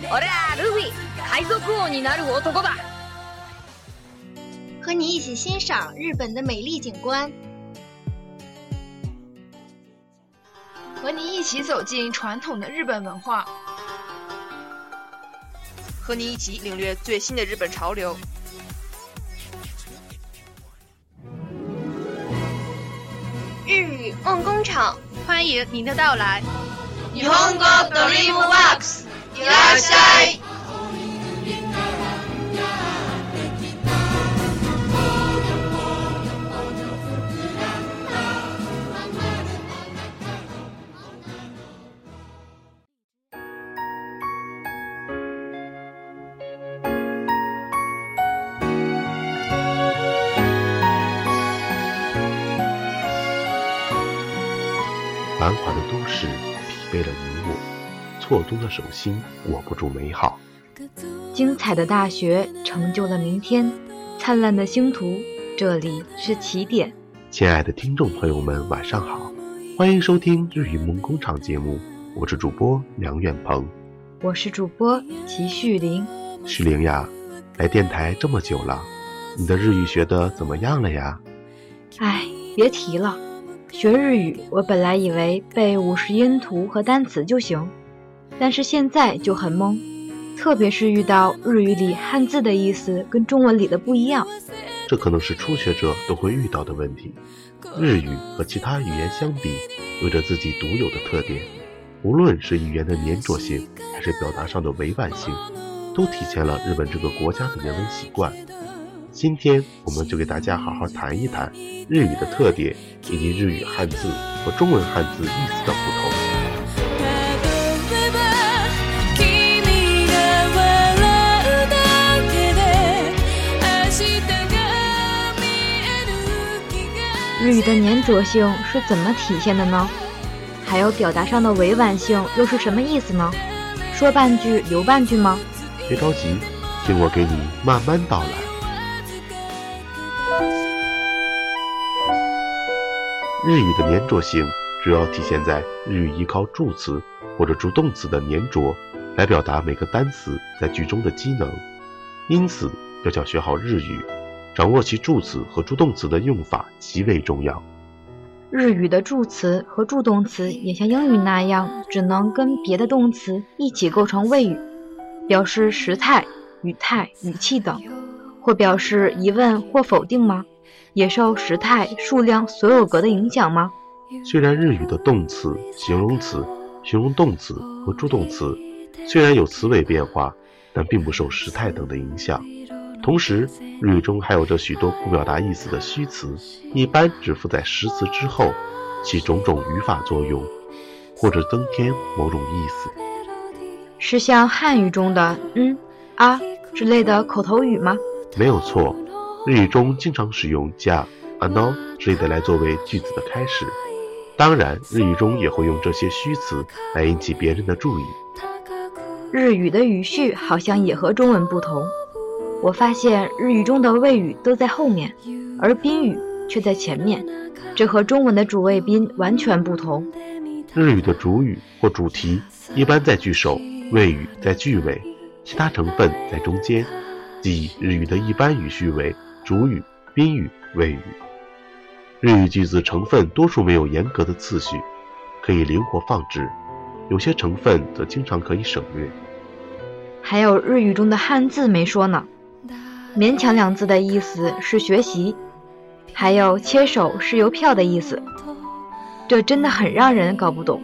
贝嘎姐，俺らルフィ，海賊王になる男だ。和你一起欣赏日本的美丽景观，和你一起走进传统的日本文化，和你一起领略最新的日本潮流。日语梦工厂，欢迎您的到来。日本語ドリームワークス， いらっしゃい。繁华的都市疲惫了你我， 错综的手心握不住美好。精彩的大学成就了明天，灿烂的星途，这里是起点。亲爱的听众朋友们，晚上好，欢迎收听日语梦工厂节目，我是主播梁远鹏。我是主播齐旭林。旭玲呀，来电台这么久了，你的日语学的怎么样了呀？哎，别提了。学日语，我本来以为背五十音图和单词就行，但是现在就很懵，特别是遇到日语里汉字的意思跟中文里的不一样。这可能是初学者都会遇到的问题。日语和其他语言相比，有着自己独有的特点，无论是语言的粘着性，还是表达上的委婉性，都体现了日本这个国家的人文习惯。今天我们就给大家好好谈一谈日语的特点，以及日语汉字和中文汉字意思的不同。日语的粘着性是怎么体现的呢？还有表达上的委婉性又是什么意思呢？说半句留半句吗？别着急，听我给你慢慢道来。日语的粘着性主要体现在日语依靠助词或者助动词的粘着来表达每个单词在句中的机能，因此要想学好日语，掌握其助词和助动词的用法极为重要。日语的助词和助动词也像英语那样，只能跟别的动词一起构成谓语，表示时态、语态、语气等，或表示疑问或否定吗？也受时态、数量所有格的影响吗？虽然日语的动词、形容词、形容动词和助动词虽然有词尾变化，但并不受时态等的影响。同时，日语中还有着许多不表达意思的虚词，一般只附在实词之后，起种种语法作用，或者增添某种意思。是像汉语中的“嗯”“啊”之类的口头语吗？没有错。日语中经常使用加、ano 之类的来作为句子的开始，当然，日语中也会用这些虚词来引起别人的注意。日语的语序好像也和中文不同，我发现日语中的谓语都在后面，而宾语却在前面，这和中文的主谓宾完全不同。日语的主语或主题一般在句首，谓语在句尾，其他成分在中间，即日语的一般语序为主语、宾语、谓语。日语句子成分多数没有严格的次序，可以灵活放置，有些成分则经常可以省略。还有日语中的汉字没说呢，勉强两字的意思是学习，还有切手是邮票的意思，这真的很让人搞不懂。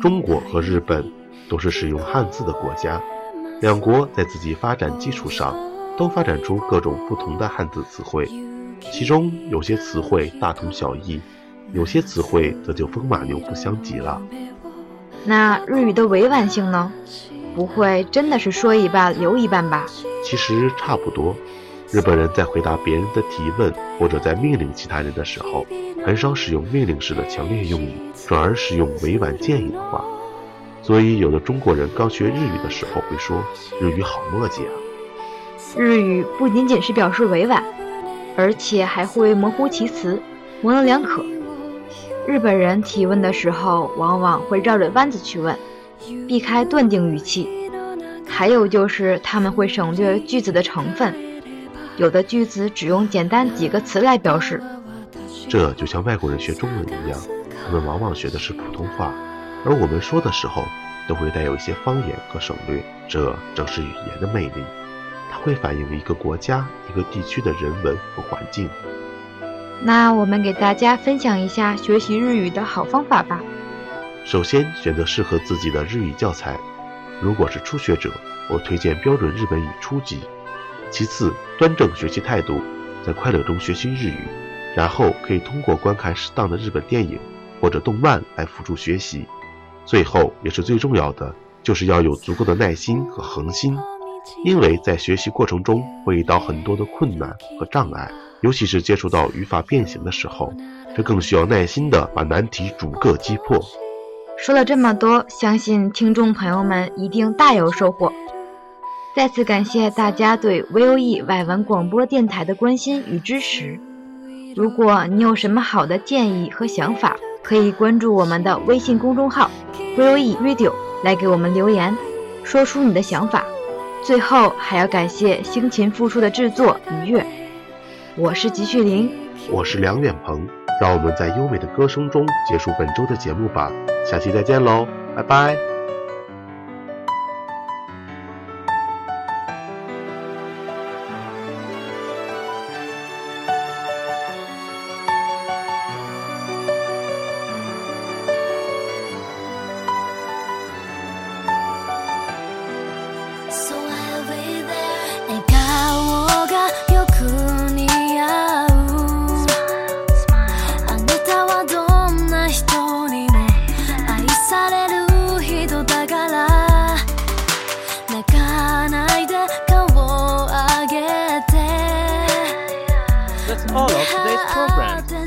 中国和日本都是使用汉字的国家，两国在自己发展基础上都发展出各种不同的汉字词汇，其中有些词汇大同小异，有些词汇则就风马牛不相及了。那日语的委婉性呢？不会真的是说一半留一半吧？其实差不多。日本人在回答别人的提问或者在命令其他人的时候，很少使用命令式的强烈用语，转而使用委婉建议的话。所以，有的中国人刚学日语的时候会说：“日语好墨迹啊！”日语不仅仅是表示委婉，而且还会模糊其词，模棱两可。日本人提问的时候，往往会绕着弯子去问。避开断定语气，还有就是他们会省略句子的成分，有的句子只用简单几个词来表示。这就像外国人学中文一样，他们往往学的是普通话，而我们说的时候都会带有一些方言和省略。这正是语言的魅力，它会反映一个国家、一个地区的人文和环境。那我们给大家分享一下学习日语的好方法吧。首先，选择适合自己的日语教材。如果是初学者，我推荐标准日本语初级。其次，端正学习态度，在快乐中学习日语。然后可以通过观看适当的日本电影或者动漫来辅助学习。最后，也是最重要的，就是要有足够的耐心和恒心，因为在学习过程中会遇到很多的困难和障碍，尤其是接触到语法变形的时候，这更需要耐心的把难题逐个击破。说了这么多，相信听众朋友们一定大有收获。再次感谢大家对 VOE 外文广播电台的关心与支持。如果你有什么好的建议和想法，可以关注我们的微信公众号 VOE Radio 来给我们留言，说出你的想法。最后还要感谢辛勤付出的制作愉悦。我是吉旭林，我是梁远鹏。让我们在优美的歌声中结束本周的节目吧，下期再见喽，拜拜。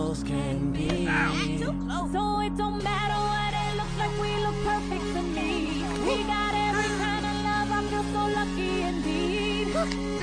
close can be. Too close. So it don't matter what it looks like, we look perfect to me. We got every kind of love, I feel so lucky indeed.